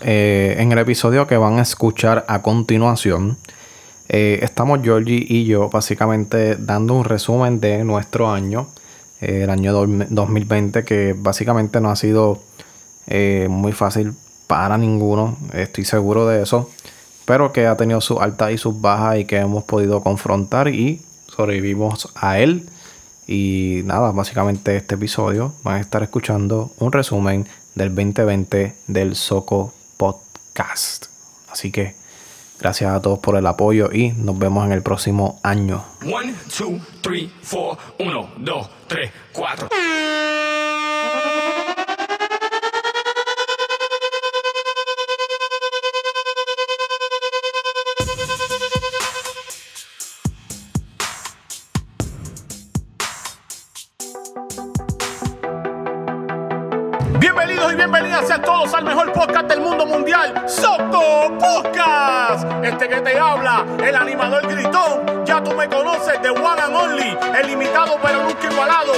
Eh, en el episodio que van a escuchar a continuación, eh, estamos Georgie y yo básicamente dando un resumen de nuestro año, eh, el año 2020, que básicamente no ha sido muy fácil para ninguno, estoy seguro de eso, pero que ha tenido sus altas y sus bajas y que hemos podido confrontar y sobrevivimos a él. Y nada, básicamente este episodio van a estar escuchando un resumen del 2020 del Soco Podcast. Así que gracias a todos por el apoyo y nos vemos en el próximo año. 1, 2, 3, 4, 1, 2, 3, 4. Este que te habla, el animador gritón. Ya tú me conoces de One and Only, el limitado pero nunca igualado.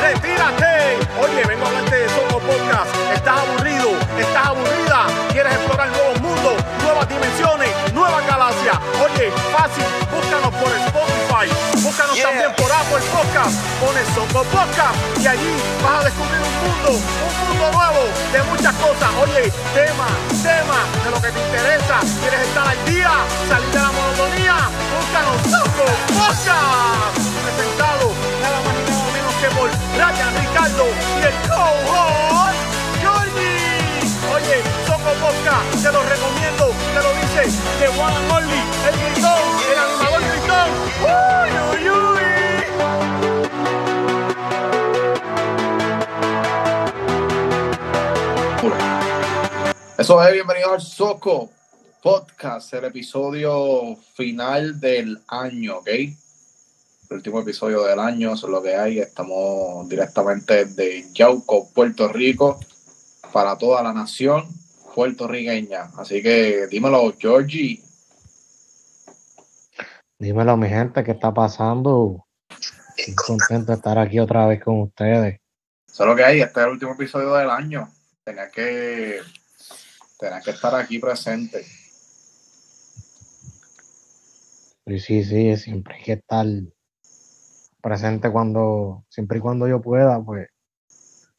¡Retírate! Oye, vengo a hablarte de Soco Podcast. ¿Estás aburrido? ¿Estás aburrida? ¿Quieres explorar nuevos mundos, nuevas dimensiones, nuevas galaxias? Oye, fácil, Búscanos también por Apple Podcast. Pones Soco Podcast y allí vas a descubrir un mundo, un mundo nuevo de muchas cosas. Oye, tema, tema de lo que te interesa. ¿Quieres estar al día? ¿Salir de la monotonía? Búscanos Soco Podcast. Presentado nada más y nada menos que por Ryan Ricardo y el co-host. Oye, Soco Podcast, te lo recomiendo, te lo dice de Juan Only, el gritón, el animador Eso es, bienvenidos al Soco Podcast, el episodio final del año, ¿ok? El último episodio del año, eso es lo que hay. Estamos directamente de Yauco, Puerto Rico, para toda la nación puertorriqueña. Así que dímelo, Georgie. Dímelo, mi gente, ¿qué está pasando? Estoy contento de estar aquí otra vez con ustedes. Eso es lo que hay, este es el último episodio del año. Tenía que Tenés que estar aquí presente. Sí, sí, sí, siempre hay que estar presente cuando, siempre y cuando yo pueda, pues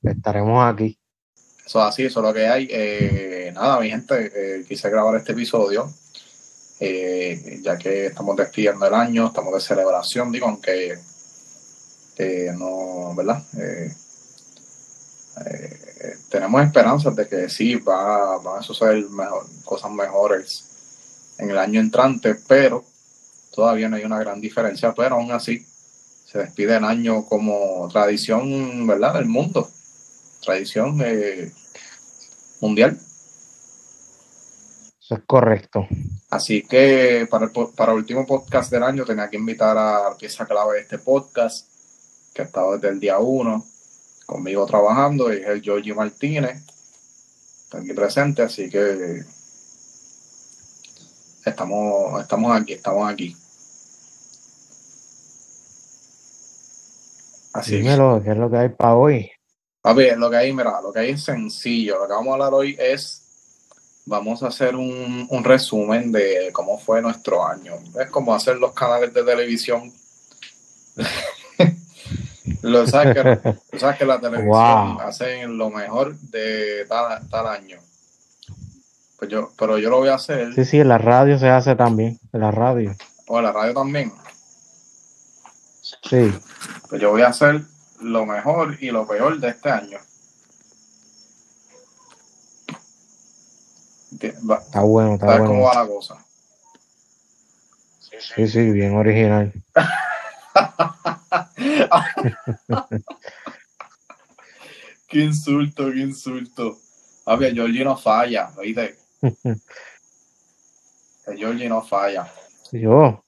estaremos aquí. Eso así, eso es lo que hay. Eh, nada, mi gente, eh, quise grabar este episodio, eh, ya que estamos despidiendo el año, estamos de celebración, digo, aunque no, ¿verdad? tenemos esperanzas de que sí, va, van a suceder cosas mejores en el año entrante, pero todavía no hay una gran diferencia, pero aún así se despide el año como tradición, ¿verdad?, del mundo, tradición eh, mundial. Eso es correcto. Así que para el, para el último podcast del año tenía que invitar a la pieza clave de este podcast, que ha estado desde el día uno conmigo trabajando es el Giorgio Martínez, está aquí presente, así que estamos, estamos aquí, estamos aquí. Así Dímelo, ¿qué es lo que hay para hoy? A ver, lo que hay, mira, lo que hay es sencillo. Lo que vamos a hablar hoy es, vamos a hacer un, un resumen de cómo fue nuestro año. Es como hacer los canales de televisión lo sabes que, la televisión hace lo mejor de tal, año. Pues yo, pero yo lo voy a hacer. Sí, sí, en la radio se hace también. En la radio. O en la radio también. Sí. Pues yo voy a hacer lo mejor y lo peor de este año. Está bueno, está bueno. cómo va la cosa? Sí, sí, bien original. qué insulto, qué insulto. Papi, Georgie no falla, ¿oíste? Georgie no falla. Yo.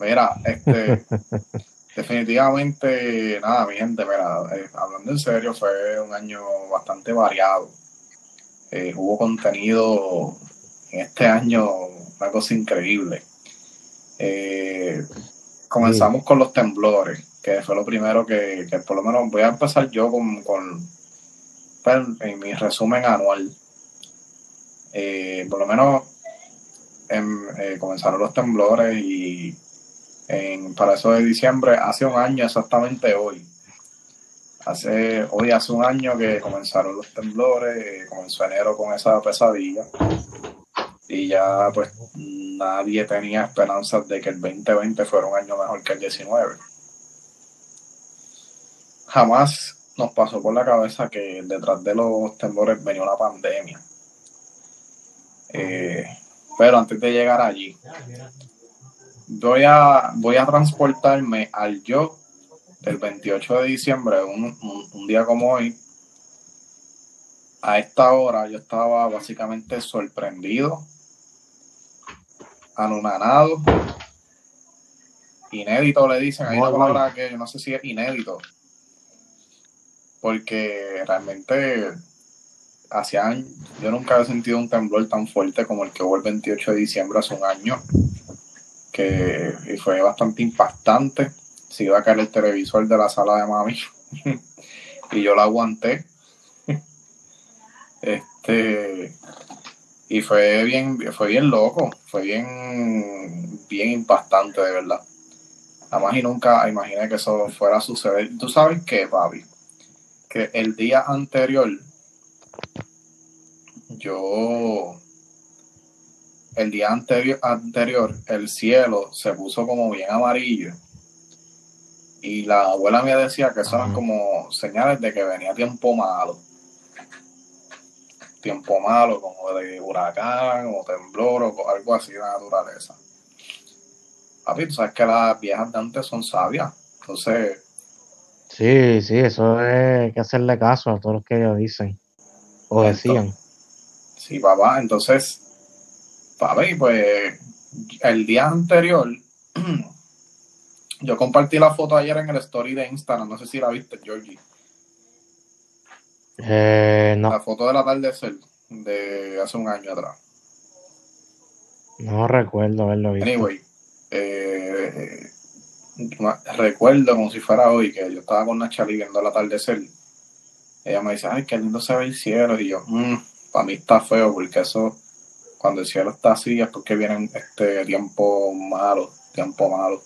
Mira, este, definitivamente, nada, mi gente, mira, eh, hablando en serio, fue un año bastante variado. Eh, hubo contenido en este año, una cosa increíble. Eh, comenzamos con los temblores, que fue lo primero que, por lo menos voy a empezar yo con, con pues, en mi resumen anual. eh, por lo menos em, eh, comenzaron los temblores y en, para eso de diciembre, hace un año exactamente hoy. Hace, hoy hace un año que comenzaron los temblores, eh, comenzó enero con esa pesadilla y ya pues nadie tenía esperanzas de que el 2020 fuera un año mejor que el 19. Jamás nos pasó por la cabeza que detrás de los temblores venía una pandemia. Eh, pero antes de llegar allí, voy a, voy a transportarme al yo del 28 de diciembre, un, un, día como hoy. A esta hora yo estaba básicamente sorprendido, anonanado, inédito le dicen, hay una palabra que yo no sé si es inédito, porque realmente hacían, yo nunca he sentido un temblor tan fuerte como el que hubo el 28 de diciembre hace un año que fue bastante impactante. Se iba a caer el televisor de la sala de mami y yo lo aguanté. este y fue bien, fue bien loco, fue bien, bien impactante de verdad. Además y nunca imaginé que eso fuera a suceder. Tú sabes qué, papi, que el día anterior yo el día anterior, anterior el cielo se puso como bien amarillo. Y la abuela mía decía que eso eran como señales de que venía tiempo malo. Tiempo malo, como de huracán o temblor o algo así de naturaleza. Papi, tú sabes que las viejas de antes son sabias. Entonces. Sí, sí, eso es que hacerle caso a todos los que ellos dicen o decían. Sí, papá, entonces Papi, pues el día anterior, yo compartí la foto ayer en el story de Instagram, no sé si la viste, Georgie. Eh, no. La foto del atardecer de hace un año atrás. No recuerdo haberlo visto. Anyway, eh, recuerdo como si fuera hoy que yo estaba con Nachali viendo el atardecer. Ella me dice, ay, qué lindo se ve el cielo. Y yo, mmm, para mí está feo porque eso cuando el cielo está así es porque viene este tiempo malo, tiempo malo.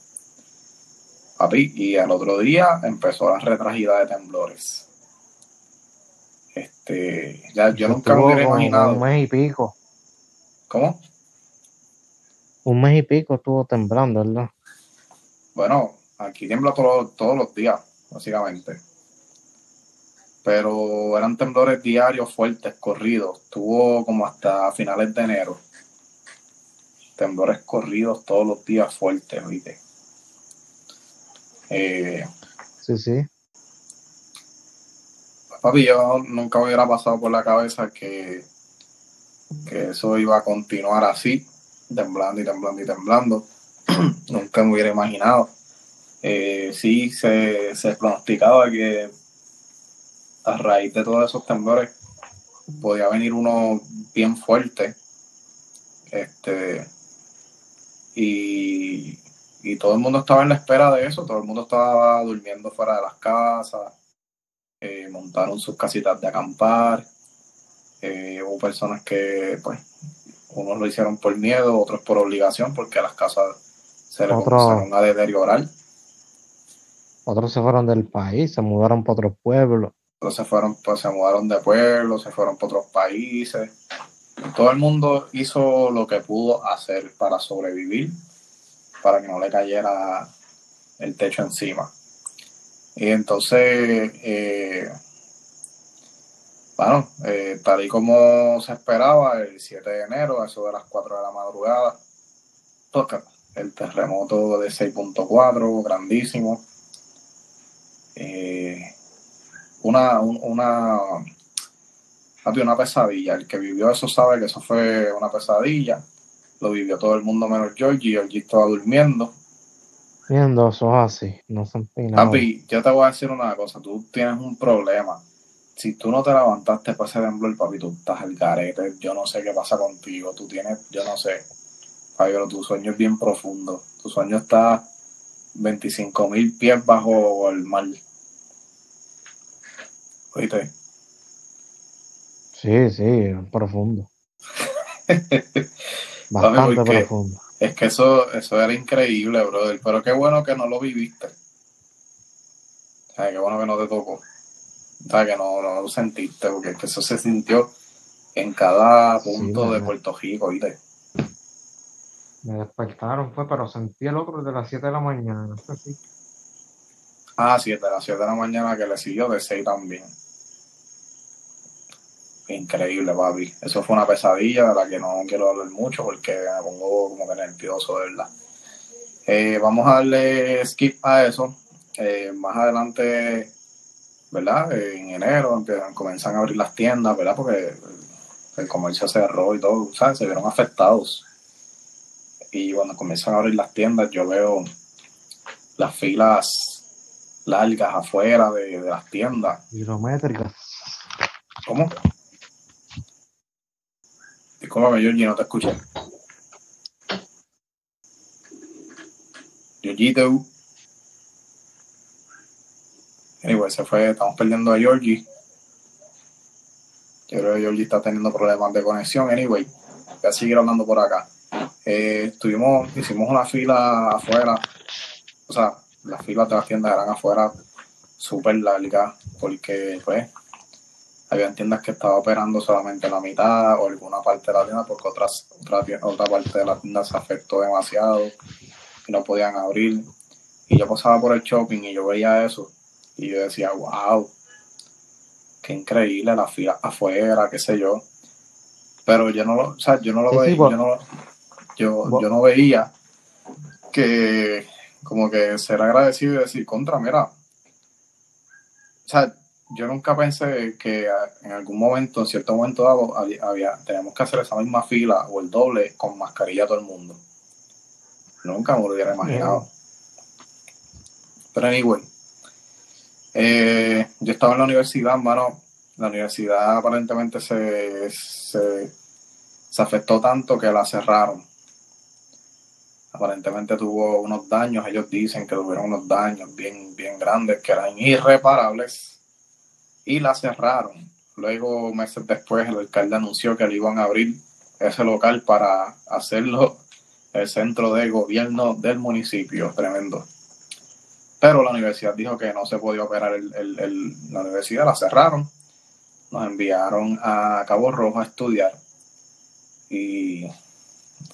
Papi, y al otro día empezó la retragida de temblores. Este, ya yo nunca me hubiera imaginado. Un mes y pico. ¿Cómo? Un mes y pico estuvo temblando, ¿verdad? Bueno, aquí tiembla todos los días, básicamente pero eran temblores diarios fuertes, corridos. Tuvo como hasta finales de enero. Temblores corridos todos los días fuertes, ¿viste? Eh, sí, sí. Papi, yo nunca me hubiera pasado por la cabeza que, que eso iba a continuar así, temblando y temblando y temblando. nunca me hubiera imaginado. Eh, sí, se, se pronosticaba que a raíz de todos esos temblores podía venir uno bien fuerte. Este, y, todo el mundo estaba en la espera de eso, todo el mundo estaba durmiendo fuera de las casas, eh, montaron sus casitas de acampar, eh, hubo personas que, pues, unos lo hicieron por miedo, otros por obligación, porque las casas se les comenzaron a deteriorar. Otros se fueron del país, se mudaron para otros pueblos se fueron, pues se mudaron de pueblo, se fueron para otros países. Todo el mundo hizo lo que pudo hacer para sobrevivir, para que no le cayera el techo encima. Y entonces, eh, bueno, eh, tal y como se esperaba, el 7 de enero, eso de las 4 de la madrugada, toca el terremoto de 6.4, grandísimo. Eh, una, una, una pesadilla. El que vivió eso sabe que eso fue una pesadilla. Lo vivió todo el mundo menos Georgie. Georgie estaba durmiendo. Viendo eso así, no son Papi, yo te voy a decir una cosa. Tú tienes un problema. Si tú no te levantaste para ese temblor, papi, tú estás al garete. Yo no sé qué pasa contigo. Tú tienes, yo no sé. Papi, pero tu sueño es bien profundo. Tu sueño está 25 mil pies bajo el mar. ¿Oíste? Sí, sí, profundo. Bastante porque- profundo. Es que eso, eso era increíble, brother. Pero qué bueno que no lo viviste. O sea, qué bueno que no te tocó. O sea, que no, no lo sentiste, porque es que eso se sintió en cada Sí, punto de. Puerto Rico, ¿viste? Me despertaron, fue, pero sentí el otro desde las 7 de la mañana. No sé si. Ah, 7, a las 7 de la mañana que le siguió de 6 también. Increíble, papi. Eso fue una pesadilla de la que no quiero hablar mucho porque me pongo como que nervioso, de verdad. Eh, vamos a darle skip a eso. Eh, más adelante, ¿verdad? Eh, en enero empiezan, comienzan a abrir las tiendas, ¿verdad? Porque el comercio cerró y todo, ¿sabes? Se vieron afectados. Y cuando comienzan a abrir las tiendas, yo veo las filas largas afuera de, de las tiendas. Kilométricas. ¿Cómo? Discúlpame, Georgie, no te escuché. Georgito. Anyway, se fue, estamos perdiendo a Georgie. Yo creo que Georgie está teniendo problemas de conexión. Anyway, voy a seguir hablando por acá. Eh, estuvimos, hicimos una fila afuera. O sea, las filas de las tiendas eran afuera súper largas porque, pues, habían tiendas que estaban operando solamente la mitad o alguna parte de la tienda porque otras, otra, otra parte de la tienda se afectó demasiado y no podían abrir. Y yo pasaba por el shopping y yo veía eso y yo decía, wow, qué increíble la fila afuera, qué sé yo. Pero yo no lo, o sea, yo no lo veía, yo no, yo, yo no veía que como que ser agradecido y decir, contra, mira, o sea, yo nunca pensé que a- en algún momento, en cierto momento dado, había, había- teníamos que hacer esa misma fila o el doble con mascarilla todo el mundo. Nunca me lo hubiera imaginado. Pero anyway, eh, yo estaba en la universidad, mano. La universidad aparentemente se, se, se afectó tanto que la cerraron. Aparentemente tuvo unos daños, ellos dicen que tuvieron unos daños bien, bien grandes que eran irreparables y la cerraron. Luego, meses después, el alcalde anunció que le iban a abrir ese local para hacerlo el centro de gobierno del municipio. Tremendo. Pero la universidad dijo que no se podía operar el, el- el- la universidad, la cerraron. Nos enviaron a Cabo Rojo a estudiar. Y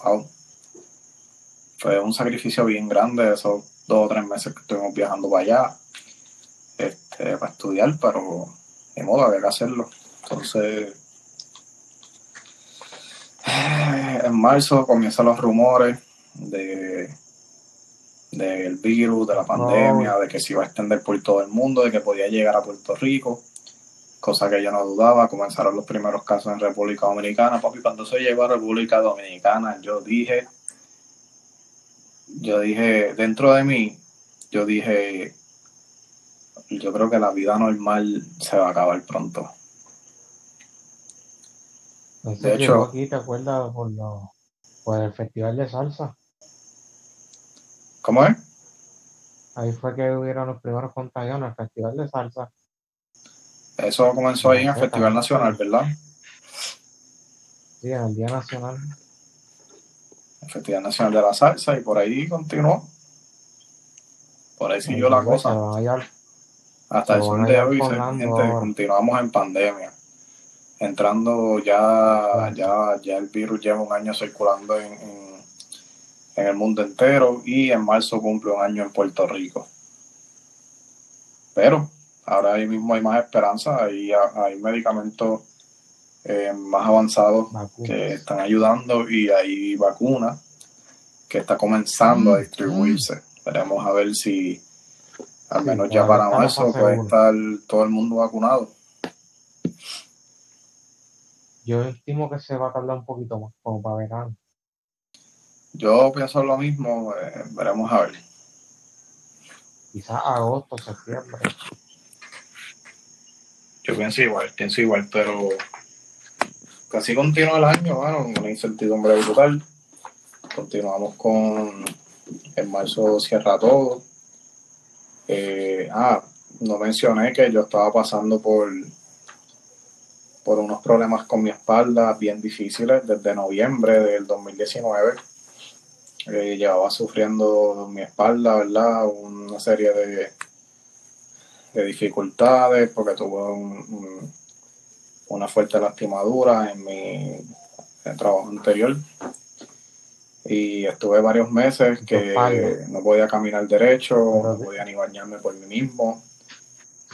wow, fue un sacrificio bien grande esos dos o tres meses que estuvimos viajando para allá este, para estudiar, pero de modo había que hacerlo. Entonces, en marzo comienzan los rumores de del virus, de la pandemia, de que se iba a extender por todo el mundo, de que podía llegar a Puerto Rico, cosa que yo no dudaba. Comenzaron los primeros casos en República Dominicana. Papi, cuando se llegó a República Dominicana, yo dije, yo dije, dentro de mí, yo dije, yo creo que la vida normal se va a acabar pronto. Entonces De hecho- aquí, ¿te acuerdas? Por, lo- por el festival de salsa. ¿Cómo es? Ahí fue que hubieron los primeros contagios en el festival de salsa. Eso comenzó ahí en el Sí, Festival. Nacional, ¿verdad? Sí, en el Día Nacional. El Festival Nacional de la Salsa y por ahí continuó. Por ahí siguió la cosa. se van a hallar- Hasta el sol de hoy, gente, continuamos en pandemia. Entrando ya, ya, ya el virus lleva un año circulando en, en- en el mundo entero y en marzo cumple un año en Puerto Rico. Pero ahora ahí mismo hay más esperanza, hay, hay medicamentos eh, más avanzados vacunas. que están ayudando y hay vacunas que está comenzando a distribuirse. Veremos a ver si al Sí, menos ya para marzo puede estar todo el mundo vacunado. Yo estimo que se va a tardar un poquito más, como para verano. Yo pienso lo mismo, eh, veremos a ver. Quizás agosto, septiembre. Yo pienso igual, pienso igual, pero casi continúa el año, bueno, una incertidumbre brutal. Continuamos con en marzo cierra todo. Eh, ah, no mencioné que yo estaba pasando por por unos problemas con mi espalda bien difíciles desde noviembre del 2019. Eh, llevaba sufriendo mi espalda, ¿verdad? Una serie de, de dificultades porque tuve una fuerte lastimadura en mi trabajo anterior y estuve varios meses que no podía caminar derecho, no podía ni bañarme por mí mismo,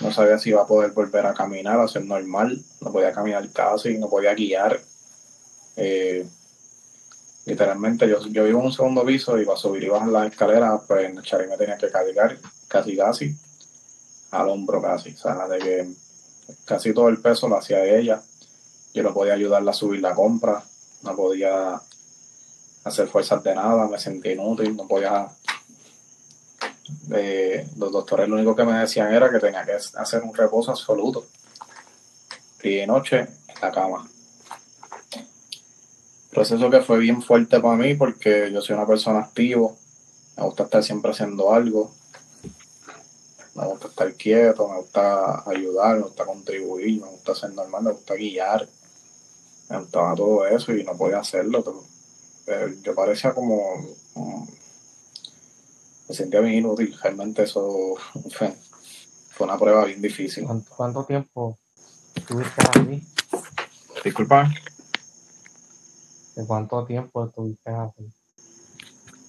no sabía si iba a poder volver a caminar, a ser normal, no podía caminar casi, no podía guiar. Eh, literalmente yo, yo vivo en un segundo piso, iba a subir y bajar las escaleras, pues Chari me tenía que cargar casi casi al hombro casi, o sea, de que casi todo el peso lo hacía ella. Yo no podía ayudarla a subir la compra, no podía hacer fuerzas de nada, me sentí inútil, no podía... Eh, los doctores lo único que me decían era que tenía que hacer un reposo absoluto. Día y noche en la cama. Proceso que fue bien fuerte para mí porque yo soy una persona activa, me gusta estar siempre haciendo algo, me gusta estar quieto, me gusta ayudar, me gusta contribuir, me gusta ser normal, me gusta guiar, me gustaba todo eso y no podía hacerlo. Eh, yo parecía como, me sentía bien inútil, realmente eso fue, una prueba bien difícil. ¿Cuánto, tiempo estuviste así? Disculpa. ¿De cuánto tiempo estuviste así?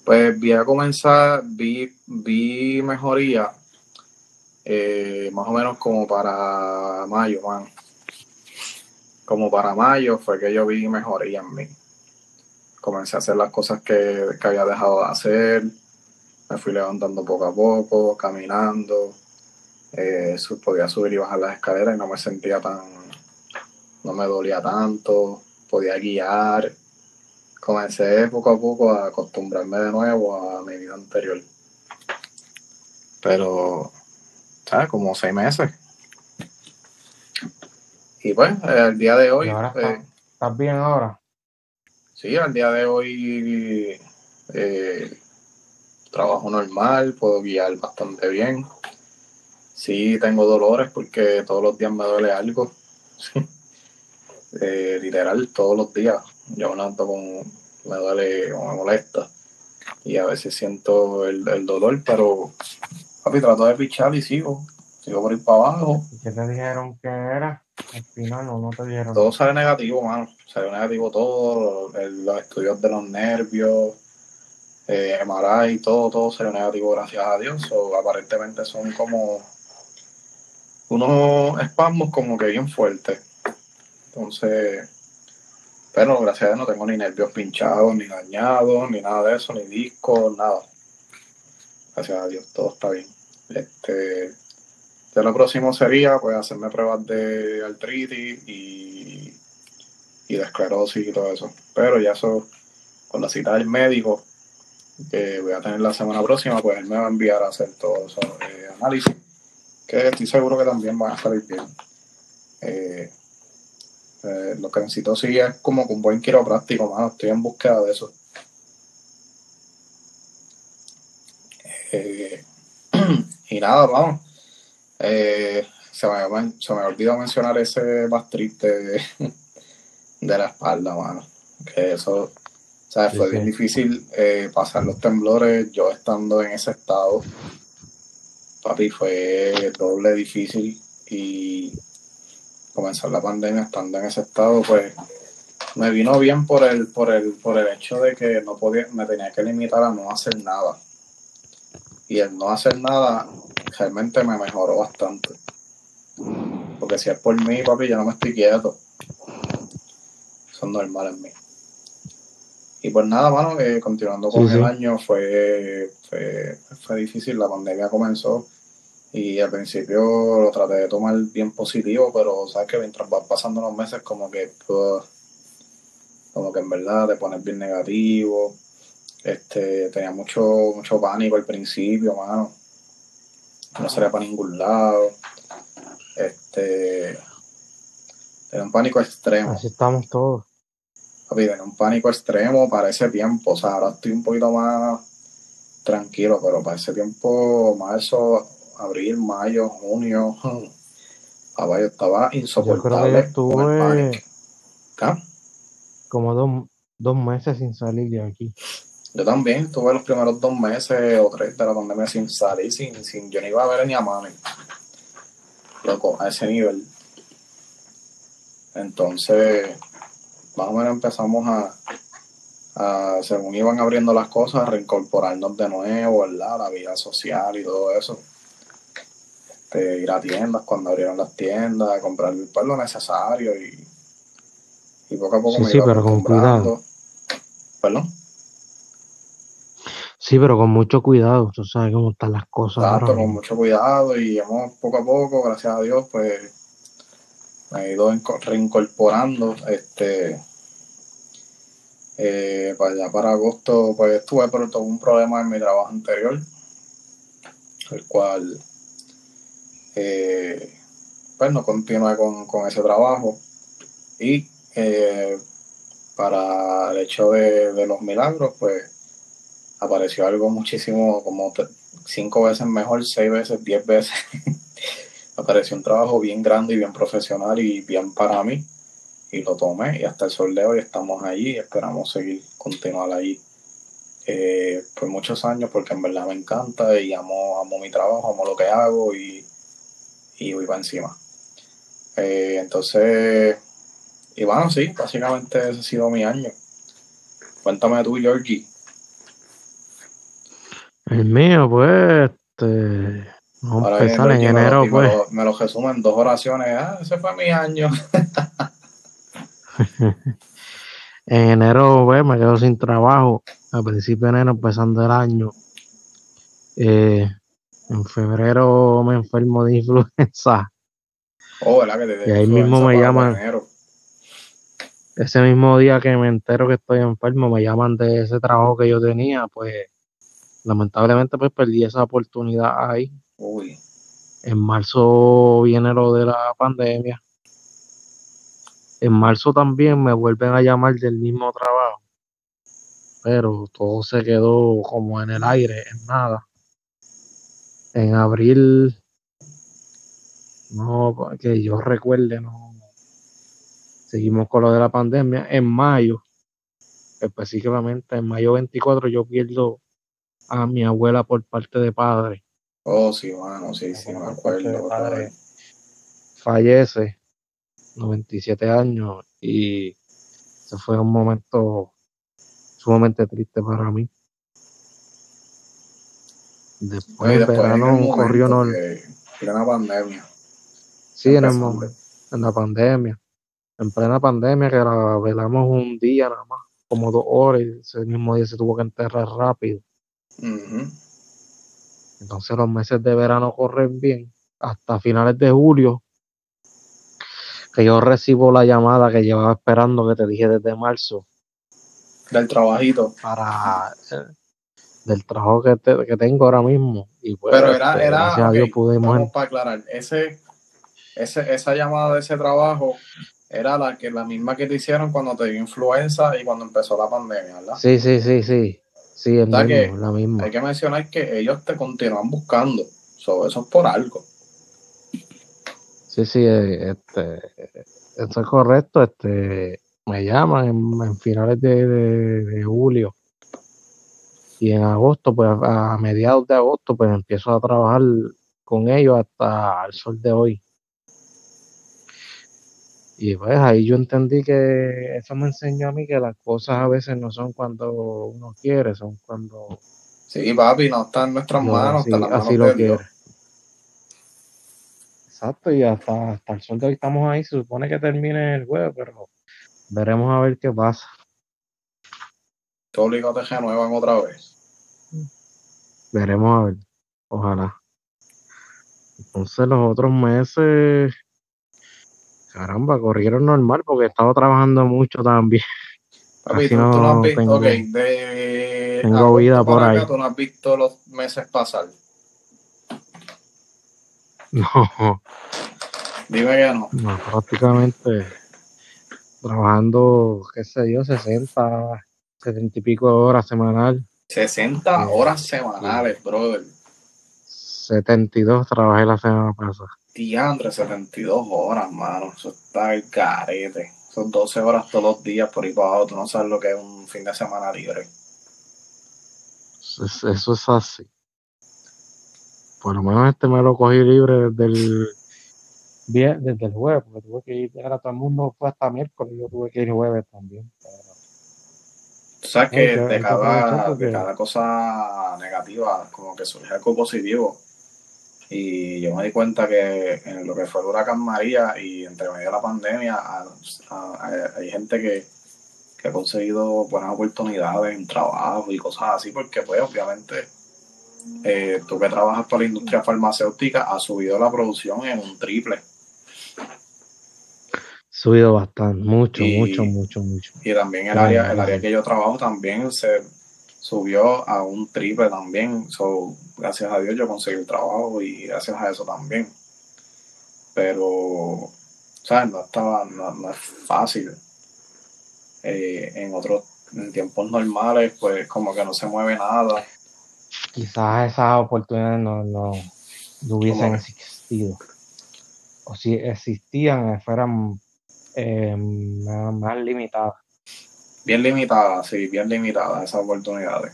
Pues vi a comenzar, vi, vi mejoría eh, más o menos como para mayo, man. Como para mayo fue que yo vi mejoría en mí comencé a hacer las cosas que, había dejado de hacer, me fui levantando poco a poco, caminando, eh, podía subir y bajar las escaleras y no me sentía tan, no me dolía tanto, podía guiar. Comencé poco a poco a acostumbrarme de nuevo a mi vida anterior. Pero, ¿sabes? Como seis meses. Y pues, el día de hoy... Eh, ¿Estás bien ahora? Sí, al día de hoy eh, trabajo normal, puedo guiar bastante bien. Sí, tengo dolores porque todos los días me duele algo. eh, literal, todos los días. Yo me con, me duele o me molesta. Y a veces siento el, el dolor, pero papi, trato de pichar y sigo. Sigo por ir para abajo. ¿Y qué te dijeron que era? Al final no, no te dijeron. Todo sale negativo, mano. Sale negativo todo. Los, estudios de los nervios, eh, MRI, todo, todo salió negativo, gracias a Dios. O aparentemente son como unos espasmos como que bien fuertes. Entonces, pero gracias a Dios no tengo ni nervios pinchados, ni dañados, ni nada de eso, ni discos, nada. Gracias a Dios, todo está bien. Este, ya lo próximo sería pues hacerme pruebas de artritis y, y de esclerosis y todo eso. Pero ya eso, con la cita del médico que voy a tener la semana próxima, pues él me va a enviar a hacer todo esos eh, análisis, que estoy seguro que también van a salir bien. Eh, eh, lo que necesito sí es como con buen quiropráctico, mano. Estoy en búsqueda de eso. y nada, vamos. Eh, se, me, se me olvidó mencionar ese más triste de, la espalda, mano. Que eso, ¿sabes? Fue bien difícil eh, pasar los temblores yo estando en ese estado. Papi, fue doble difícil y comenzar la pandemia estando en ese estado, pues me vino bien por el, por el, por el hecho de que no podía, me tenía que limitar a no hacer nada. Y el no hacer nada realmente me mejoró bastante. Porque si es por mí, papi, yo no me estoy quieto. Son normales en mí. Y pues nada, mano, que continuando con el año fue, fue, difícil, la pandemia comenzó y al principio lo traté de tomar bien positivo, pero sabes que mientras van pasando los meses como que pues, como que en verdad te pones bien negativo. Este, tenía mucho, mucho pánico al principio, mano no salía para ningún lado. Este. Era un pánico extremo. Así estamos todos. Papi, un pánico extremo para ese tiempo. O sea, ahora estoy un poquito más tranquilo, pero para ese tiempo, marzo, abril, mayo, junio, estaba Yo insoportable. creo que yo con el estuve. ¿Ah? como dos, dos meses sin salir de aquí. Yo también tuve los primeros dos meses o tres de la pandemia sin salir, sin, sin yo no iba a ver ni a mami. Loco, a ese nivel. Entonces, más o menos empezamos a, a, según iban abriendo las cosas, a reincorporarnos de nuevo, ¿verdad? La vida social y todo eso. Este, ir a tiendas cuando abrieron las tiendas, comprar pues, lo necesario y, y poco a poco Sí, me sí, iba pero con acostumbrando. Perdón. Sí, pero con mucho cuidado. Tú sabes cómo están las cosas ahora Exacto, con mucho cuidado y hemos poco a poco, gracias a Dios, pues me he ido inco- reincorporando. Este, eh, para allá para agosto, pues tuve pero tuve un problema en mi trabajo anterior, el cual eh, pues no continué con, con ese trabajo y eh, para el hecho de, de los milagros, pues apareció algo muchísimo, como cinco veces mejor, seis veces, diez veces. apareció un trabajo bien grande y bien profesional y bien para mí. Y lo tomé y hasta el sol de hoy estamos allí y esperamos seguir, continuar allí eh, por muchos años porque en verdad me encanta y amo, amo mi trabajo, amo lo que hago y, y voy para encima. Eh, entonces, y bueno, sí, básicamente ese ha sido mi año. Cuéntame tú, Georgie. El mío, pues, este, vamos a empezar en me lo- enero, me pues. lo, me lo resume en dos oraciones. Ah, ese fue mi año. En enero, pues, me quedo sin trabajo. A principio de enero, empezando el año. Eh, en febrero me enfermo de influenza. Oh, ¿verdad? Que te Y ahí mismo me llaman. Ese mismo día que me entero que estoy enfermo, me llaman de ese trabajo que yo tenía, pues lamentablemente pues perdí esa oportunidad ahí. Uy, En marzo viene lo de la pandemia. En marzo también me vuelven a llamar del mismo trabajo, pero todo se quedó como en el aire, en nada. En abril, no, que yo recuerde, no. Seguimos con lo de la pandemia. En mayo, específicamente en mayo 24, yo pierdo a mi abuela por parte de padre. oh, sí, mano, sí, sí, me acuerdo. padre. Fallece, 97 años, y ese fue un momento sumamente triste para mí. Después, en en verano, corrió normal. que plena pandemia. Sí, en, el momento, en la pandemia. En plena pandemia, que la velamos un día nada más, como dos horas, y ese mismo día se tuvo que enterrar rápido. Entonces los meses de verano corren bien, hasta finales de julio, que yo recibo la llamada que llevaba esperando, que te dije desde marzo, Del trabajito. para eh, del trabajo que, te- que tengo ahora mismo. Y pues, Pero era, este, era, a Dios pudimos para aclarar, ese, ese, esa llamada de ese trabajo era la que la misma que te hicieron cuando te dio influenza y cuando empezó la pandemia, ¿verdad? Sí, sí, sí, sí. Sí, que la misma. Hay que mencionar que ellos te continúan buscando. So, eso es por algo. Sí, sí, eh, este, eso es correcto. Este, me llaman en, en finales de, de- de julio y en agosto, pues a, a mediados de agosto, pues empiezo a trabajar con ellos hasta el sol de hoy. Y pues ahí yo entendí que eso me enseñó a mí que las cosas a veces no son cuando uno quiere, son cuando Sí, papi, no está en nuestras Dios manos, así, está en las manos de. Exacto, y hasta, hasta el sol de hoy estamos ahí. Se supone que termine el juego, pero veremos a ver qué pasa. Los hijos te renuevan otra vez. Veremos a ver. Ojalá. Entonces los otros meses, caramba, corrieron normal porque he estado trabajando mucho también. Papi, tú, tú no has visto, tengo- ok, de tengo vida por acá, ahí. tú no has visto los meses pasar. No, Dime que no. no, prácticamente trabajando, qué sé yo, 60, 70 y pico de horas semanal. 60 Sí. horas semanales, brother. 72 trabajé la semana pasada. Diandre, 72 horas, mano. Eso está el carete. Son 12 horas todos los días por ahí para abajo. Tú no sabes lo que es un fin de semana libre. Eso, es así. Por lo menos este me lo cogí libre desde el, desde el jueves, porque tuve que ir, era todo el mundo fue hasta miércoles, yo tuve que ir jueves también. pero- sabes Hay que de cada, de cada cosa negativa, como que surge algo positivo. Y yo me di cuenta que en lo que fue el huracán María y entre medio de la pandemia, a- a- a- hay gente que, que ha conseguido buenas oportunidades en trabajo y cosas así, porque pues obviamente eh, tú que trabajas para la industria farmacéutica has subido la producción en un triple. Subido bastante, mucho, Y- mucho, mucho, mucho. Y también el área, el área que yo trabajo también se subió a un triple también. So, gracias a Dios yo conseguí el trabajo y gracias a eso también. Pero, ¿sabes? No estaba, no, no es fácil. Eh, en otros, en tiempos normales, pues como que no se mueve nada. Quizás esas oportunidades no, no, no hubiesen ¿Cómo? existido. O si existían, eh, fueran eh, más limitadas. Bien limitada, sí, bien limitada esas oportunidades.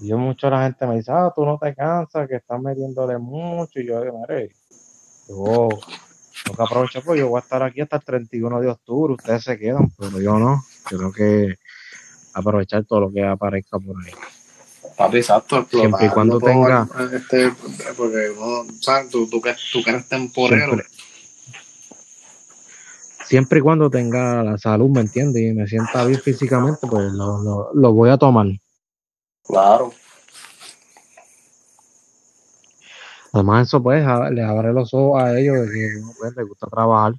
Yo mucho la gente me dice, ah, tú no te cansas, que estás metiéndole mucho. Y yo digo, mire, yo tengo que aprovechar, porque yo voy a estar aquí hasta el 31 de octubre, ustedes se quedan, pero yo no. Yo tengo que aprovechar todo lo que aparezca por ahí. Papi, exacto, explotar. Siempre y cuando No tenga- Este, porque uno, ¿sabes? Tú, tú, que, tú que eres temporero. Siempre. Siempre y cuando tenga la salud, ¿me entiendes? Y me sienta bien físicamente, pues lo, lo, lo voy a tomar. Claro. Además, eso pues a- le abre los ojos a ellos de que uno pues, le gusta trabajar.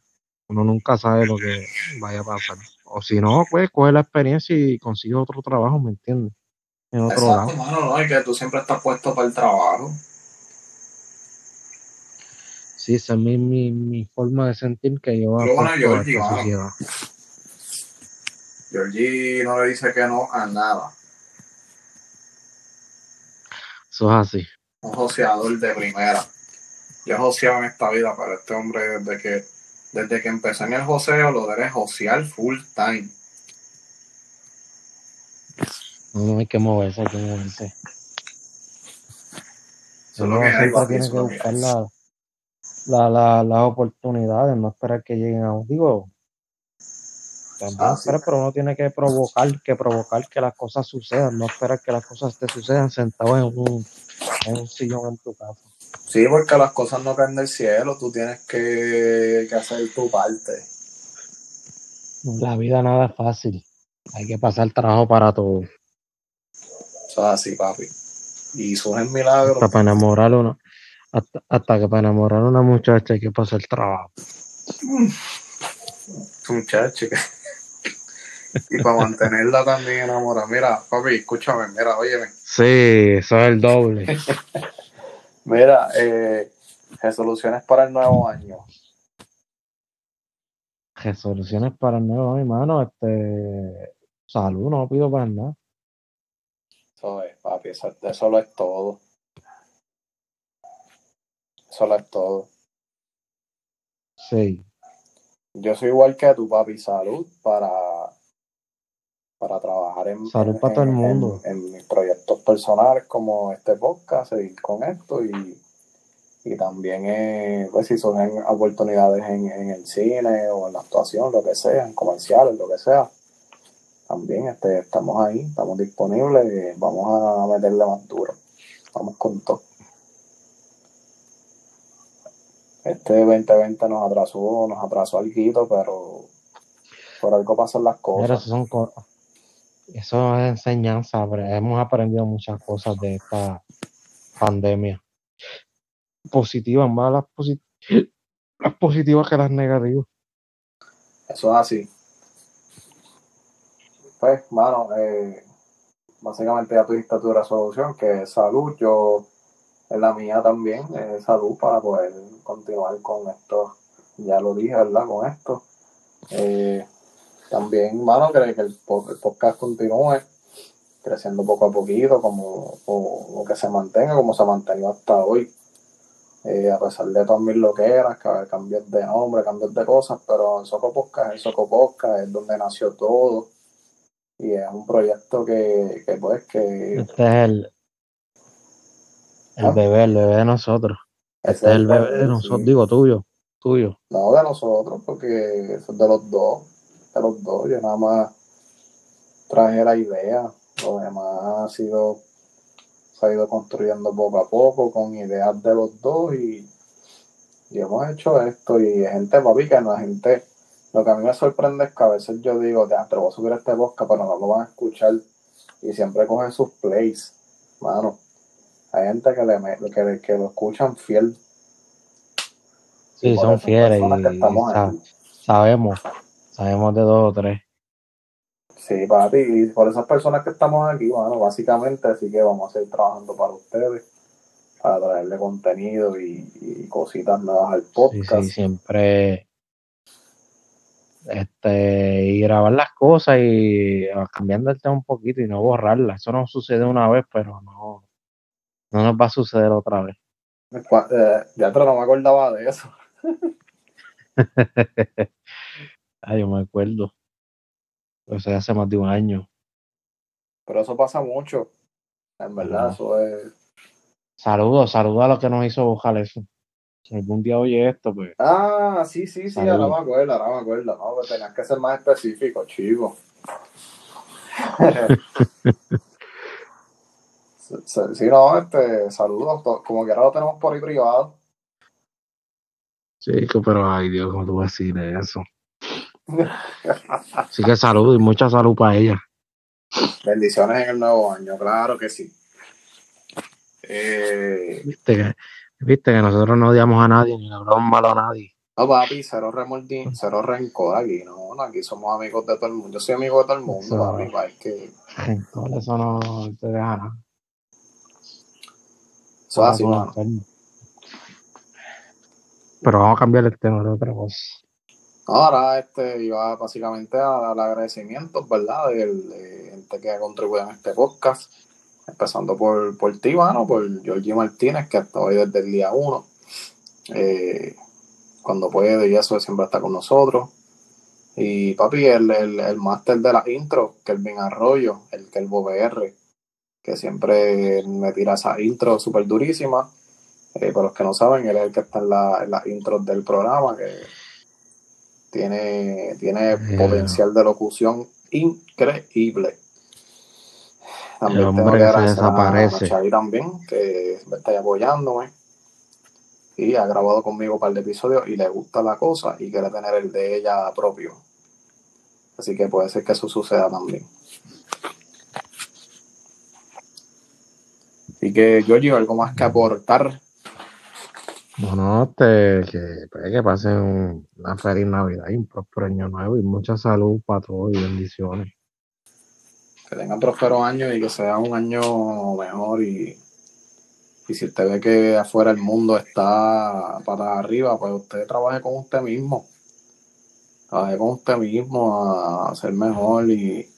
Uno nunca sabe lo que vaya a pasar. O si no, pues coge la experiencia y consigue otro trabajo, ¿me entiendes? En otro Exacto, lado. mano, ¿no? Y que tú siempre estás puesto para el trabajo. Sí, esa es mi, mi, mi forma de sentir que yo Pero bueno, Georgie, mano. Georgie no le dice que no a nada. Eso es así. Un joseador de primera. Yo he joseado en esta vida, pero este hombre desde que desde que empezó en el joseo lo de él es josear full time. No, no hay que moverse, hay que moverse. Eso es Uno lo que hay, tiene que buscar la, la, la- las oportunidades, no esperar que lleguen a un. Digo, también Ah, sí. pero uno tiene que provocar, que provocar que las cosas sucedan, no esperar que las cosas te sucedan sentado en un, en un sillón en tu casa. Sí, porque las cosas no caen del cielo, tú tienes que, que hacer tu parte. La vida nada es fácil. Hay que pasar trabajo para todo. Eso es así, papi. Y surgen milagros. Para enamorar a una, hasta, hasta que para enamorar a una muchacha hay que pasar trabajo. Muchacho. que- y para mantenerla también enamorada. Mira, papi, escúchame, mira, óyeme. Sí, eso es el doble. Mira, eh, resoluciones para el nuevo año. Resoluciones para el nuevo año, hermano. Este, salud, no pido para nada. Eso es, papi, eso, eso lo es todo. Eso lo es todo. Sí. Yo soy igual que tu papi, salud para, para trabajar en, Salud en- para todo el mundo. En, en mis proyectos personales como este podcast, seguir con esto y, y también eh, pues si surgen oportunidades en, en el cine o en la actuación, lo que sea, en comerciales, lo que sea. También este, estamos ahí, estamos disponibles, vamos a meterle más duro. Vamos con todo. Este 2020 nos atrasó, nos atrasó algo, pero por algo pasan las cosas. eso son co- eso es enseñanza. Hemos aprendido muchas cosas de esta pandemia. Positivas, más las, posi- las positivas que las negativas. Eso es así. Pues, mano, eh, básicamente ya tuviste tu resolución, que es salud. Yo, en la mía también, es salud para poder continuar con esto. Ya lo dije, ¿verdad? Con esto. Eh, también, mano, que, que el, el podcast continúe. creciendo poco a poquito, como o, o que se mantenga como se ha mantenido hasta hoy. Eh, a pesar de todas mis loqueras, cambios de nombre, cambios de cosas, pero el Soco Podcast es Soco Podcast, es donde nació todo. Y es un proyecto que, que pues que... Este es el, el ¿Ah? bebé, el bebé de nosotros. Este, es el bebé de nosotros, digo tuyo, tuyo. No, de nosotros, porque es de los dos, de los dos. Yo nada más traje la idea, lo demás ha sido se ha ido construyendo poco a poco con ideas de los dos y, y hemos hecho esto y gente papi que es gente lo que a mí me sorprende es que a veces yo digo te voy a subir este podcast pero no lo van a escuchar y siempre cogen sus plays mano hay gente que le que, que lo escuchan fiel sí son fieles y, sabemos sabemos de dos o tres Sí, para ti. Y por esas personas que estamos aquí, bueno, básicamente, así que vamos a seguir trabajando para ustedes, para traerle contenido y, cositas nuevas al podcast. Sí, siempre este y grabar las cosas y ah, cambiando el tema un poquito y no borrarlas. Eso no sucede una vez, pero no, no nos va a suceder otra vez. Eh, ya pero no me acordaba de eso. Ay, yo me acuerdo. Eso hace más de un año. Pero eso pasa mucho. En verdad, eso es. Saludos, saludos a los que nos hizo buscar eso. Si algún día oye esto, pues. Ah, sí, sí, sí, ahora me acuerdo, ahora me acuerdo. No, pero tenías que ser más específico, chico. sí, no, este, saludos, como que ahora lo tenemos por ahí privado. Chico, pero ay Dios, ¿cómo tú vas a decir eso? Así que salud y mucha salud para ella. Bendiciones en el nuevo año, claro que sí. Eh, ¿Viste, que, viste que nosotros no odiamos a nadie ni le hablamos malo a nadie. No, papi, cero remordín, cero rencor aquí, no, aquí somos amigos de todo el mundo. Yo soy amigo de todo el mundo, eso, papi, es que... eso no te deja nada. Eso es así, mano. Pero vamos a cambiar el tema de otra cosa. Ahora este iba básicamente a dar agradecimientos, ¿verdad? De, gente que ha contribuido en este podcast. Empezando por, por ti, mano, por Georgie Martínez, que está hoy desde el día uno. Eh, cuando puede y eso siempre está con nosotros. Y papi, el, el, el máster de la intro, Kelvin Arroyo, el Kelvo BR, que siempre me tira esa intro súper durísima. Eh, para los que no saben, él es el que está en, la, en las intros del programa, que tiene, tiene potencial de locución increíble. También tengo que agradecer a, también, que me está apoyándome. Y ha grabado conmigo un par de episodios y le gusta la cosa y quiere tener el de ella propio. Así que puede ser que eso suceda también. Así que, Giorgio, ¿algo más que aportar? Bueno, te, que, pues, que pasen una feliz Navidad y un próspero año nuevo y mucha salud para todos y bendiciones. Que tengan próspero año y que sea un año mejor y, y si usted ve que afuera el mundo está para arriba, pues usted trabaje con usted mismo. Trabaje con usted mismo a ser mejor y,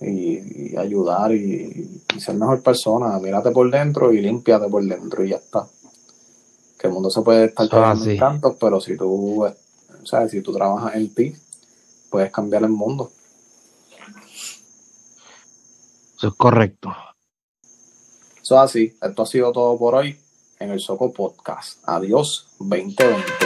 y, ayudar y, y, ser mejor persona. Mírate por dentro y límpiate por dentro y ya está que el mundo se puede estar en tantos, pero si tú, ¿sabes? si tú trabajas en ti, puedes cambiar el mundo. Eso es correcto. Eso es así. Esto ha sido todo por hoy en el Soco Podcast. Adiós 2020.